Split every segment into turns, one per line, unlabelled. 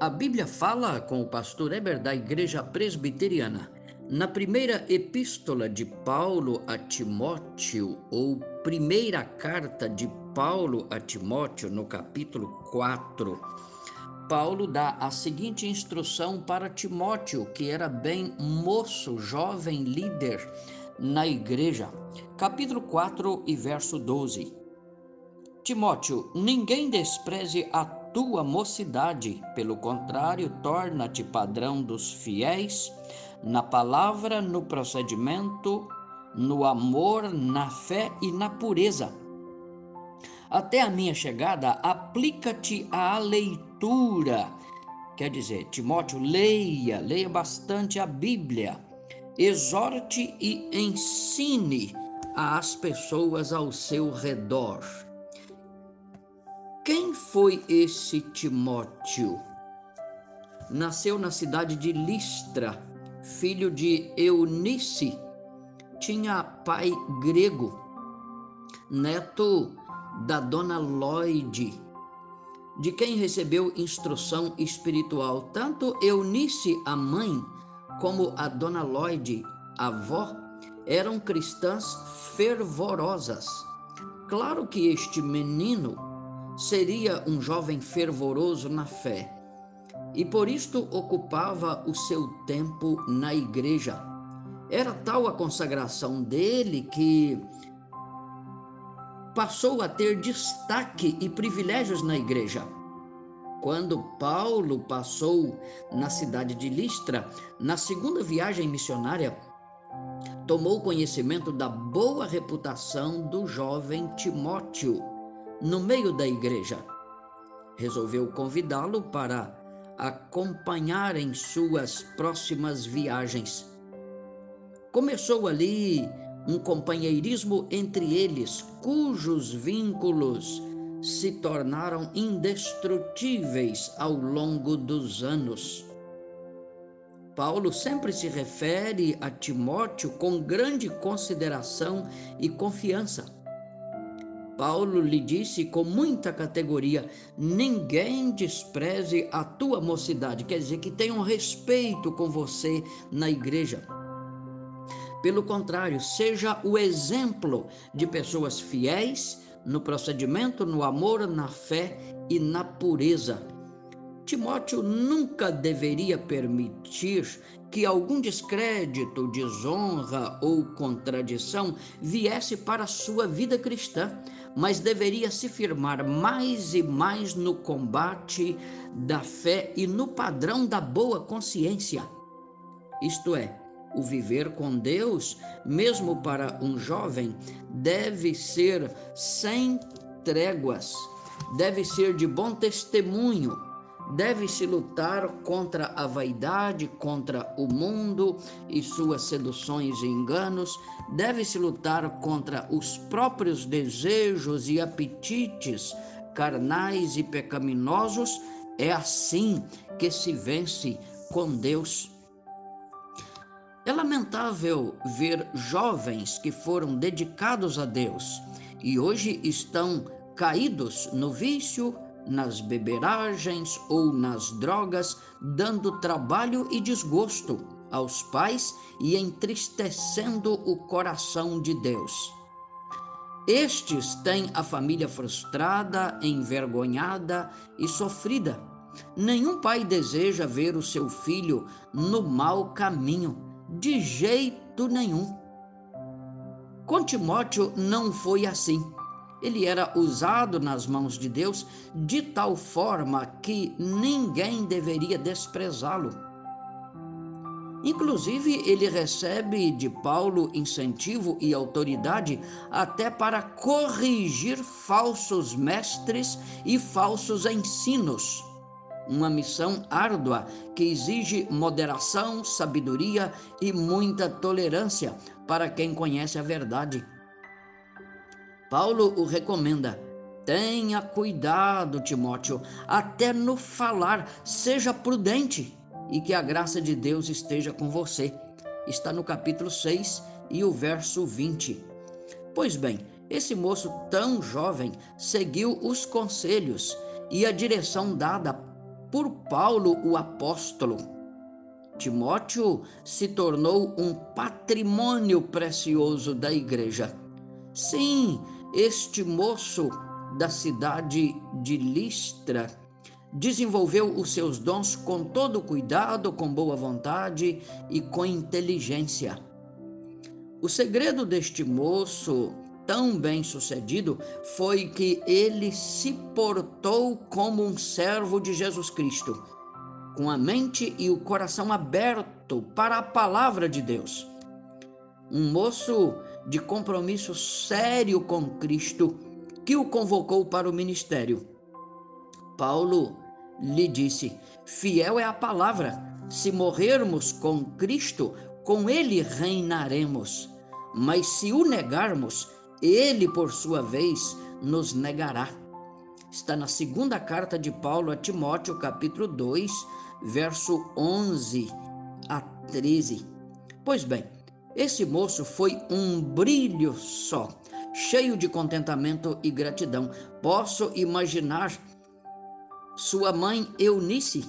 A Bíblia fala com o pastor Eber da Igreja Presbiteriana. Na primeira epístola de Paulo a Timóteo, ou primeira carta de Paulo a Timóteo, no capítulo 4, Paulo dá a seguinte instrução para Timóteo, que era bem moço, jovem líder na igreja. Capítulo 4 e verso 12. Timóteo, ninguém despreze a tua mocidade, pelo contrário, torna-te padrão dos fiéis na palavra, no procedimento, no amor, na fé e na pureza. Até a minha chegada, aplica-te à leitura. Quer dizer, Timóteo, leia, leia bastante a Bíblia. Exorte e ensine às pessoas ao seu redor. Quem foi esse Timóteo? Nasceu na cidade de Listra, filho de Eunice. Tinha pai grego, neto da dona Lloyd, de quem recebeu instrução espiritual. Tanto Eunice, a mãe, como a dona Lloyd, a avó, eram cristãs fervorosas. Claro que este menino seria um jovem fervoroso na fé e por isto ocupava o seu tempo na igreja. Era tal a consagração dele que passou a ter destaque e privilégios na igreja. Quando Paulo passou na cidade de Listra, na segunda viagem missionária, tomou conhecimento da boa reputação do jovem Timóteo no meio da igreja. Resolveu convidá-lo para acompanhar em suas próximas viagens. Começou ali um companheirismo entre eles, cujos vínculos se tornaram indestrutíveis ao longo dos anos. Paulo sempre se refere a Timóteo com grande consideração e confiança. Paulo lhe disse com muita categoria: ninguém despreze a tua mocidade, quer dizer, que tenham respeito com você na igreja. Pelo contrário, seja o exemplo de pessoas fiéis no procedimento, no amor, na fé e na pureza. Timóteo nunca deveria permitir que algum descrédito, desonra ou contradição viesse para a sua vida cristã, mas deveria se firmar mais e mais no combate da fé e no padrão da boa consciência. Isto é, o viver com Deus, mesmo para um jovem, deve ser sem tréguas, deve ser de bom testemunho Deve-se lutar contra a vaidade, contra o mundo e suas seduções e enganos. Deve-se lutar contra os próprios desejos e apetites carnais e pecaminosos. É assim que se vence com Deus. É lamentável ver jovens que foram dedicados a Deus e hoje estão caídos no vício, nas beberagens ou nas drogas, dando trabalho e desgosto aos pais e entristecendo o coração de Deus. Estes têm a família frustrada, envergonhada e sofrida. Nenhum pai deseja ver o seu filho no mau caminho, de jeito nenhum. Com Timóteo não foi assim ele era usado nas mãos de Deus de tal forma que ninguém deveria desprezá-lo. Inclusive, ele recebe de Paulo incentivo e autoridade até para corrigir falsos mestres e falsos ensinos. Uma missão árdua que exige moderação, sabedoria e muita tolerância para quem conhece a verdade. Paulo o recomenda. Tenha cuidado, Timóteo, até no falar, seja prudente e que a graça de Deus esteja com você. Está no capítulo 6 e o verso 20. Pois bem, esse moço tão jovem seguiu os conselhos e a direção dada por Paulo, o apóstolo. Timóteo se tornou um patrimônio precioso da igreja. Sim, este moço da cidade de Listra desenvolveu os seus dons com todo cuidado, com boa vontade e com inteligência. O segredo deste moço tão bem sucedido foi que ele se portou como um servo de Jesus Cristo, com a mente e o coração aberto para a palavra de Deus. Um moço de compromisso sério com Cristo que o convocou para o ministério. Paulo lhe disse: Fiel é a palavra, se morrermos com Cristo, com ele reinaremos. Mas se o negarmos, ele, por sua vez, nos negará. Está na segunda carta de Paulo a Timóteo, capítulo 2, verso 11 a 13. Pois bem, esse moço foi um brilho só, cheio de contentamento e gratidão. Posso imaginar sua mãe Eunice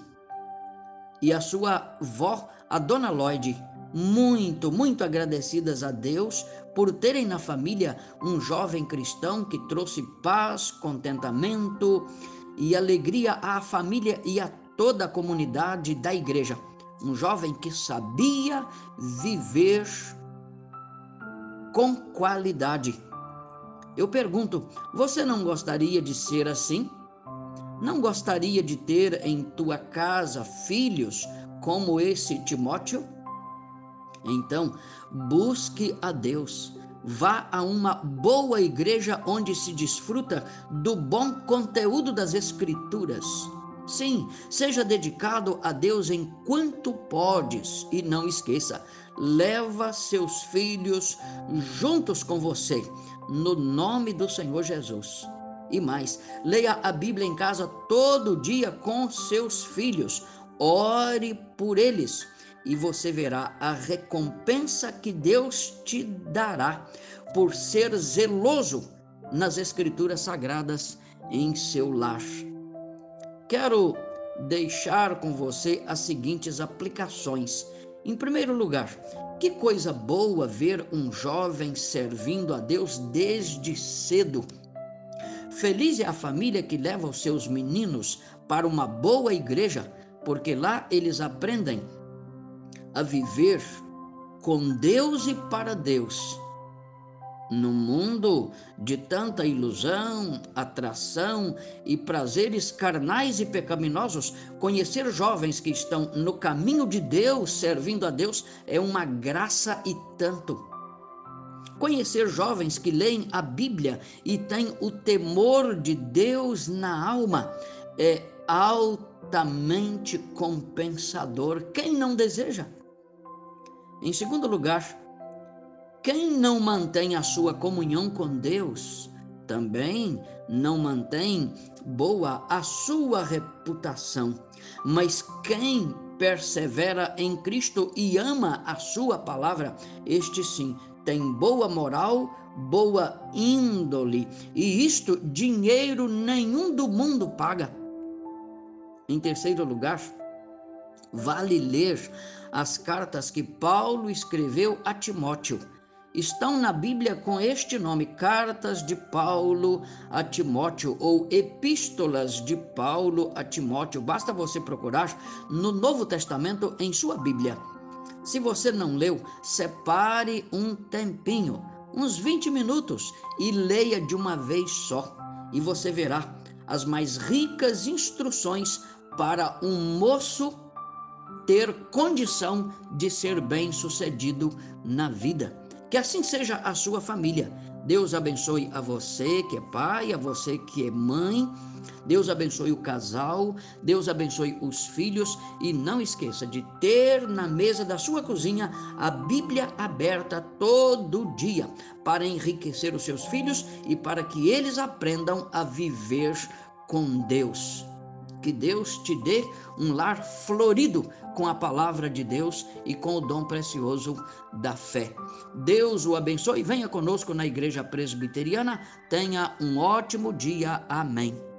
e a sua vó, a dona Lloyd, muito, muito agradecidas a Deus por terem na família um jovem cristão que trouxe paz, contentamento e alegria à família e a toda a comunidade da igreja. Um jovem que sabia viver com qualidade. Eu pergunto: você não gostaria de ser assim? Não gostaria de ter em tua casa filhos como esse Timóteo? Então, busque a Deus. Vá a uma boa igreja onde se desfruta do bom conteúdo das Escrituras. Sim, seja dedicado a Deus enquanto podes e não esqueça, leva seus filhos juntos com você, no nome do Senhor Jesus. E mais, leia a Bíblia em casa todo dia com seus filhos. Ore por eles e você verá a recompensa que Deus te dará por ser zeloso nas Escrituras Sagradas em seu lar. Quero deixar com você as seguintes aplicações. Em primeiro lugar, que coisa boa ver um jovem servindo a Deus desde cedo Feliz é a família que leva os seus meninos para uma boa igreja, porque lá eles aprendem a viver com Deus e para Deus. No mundo de tanta ilusão, atração e prazeres carnais e pecaminosos, conhecer jovens que estão no caminho de Deus, servindo a Deus, é uma graça e tanto. Conhecer jovens que leem a Bíblia e têm o temor de Deus na alma é altamente compensador. Quem não deseja? Em segundo lugar, quem não mantém a sua comunhão com Deus também não mantém boa a sua reputação. Mas quem persevera em Cristo e ama a sua palavra, este sim tem boa moral, boa índole, e isto dinheiro nenhum do mundo paga. Em terceiro lugar, vale ler as cartas que Paulo escreveu a Timóteo. Estão na Bíblia com este nome, Cartas de Paulo a Timóteo ou Epístolas de Paulo a Timóteo. Basta você procurar no Novo Testamento em sua Bíblia. Se você não leu, separe um tempinho, uns 20 minutos, e leia de uma vez só. E você verá as mais ricas instruções para um moço ter condição de ser bem-sucedido na vida. Que assim seja a sua família. Deus abençoe a você que é pai, a você que é mãe. Deus abençoe o casal, Deus abençoe os filhos e não esqueça de ter na mesa da sua cozinha a Bíblia aberta todo dia para enriquecer os seus filhos e para que eles aprendam a viver com Deus. Que Deus te dê um lar florido com a palavra de Deus e com o dom precioso da fé. Deus o abençoe. Venha conosco na Igreja Presbiteriana. Tenha um ótimo dia. Amém.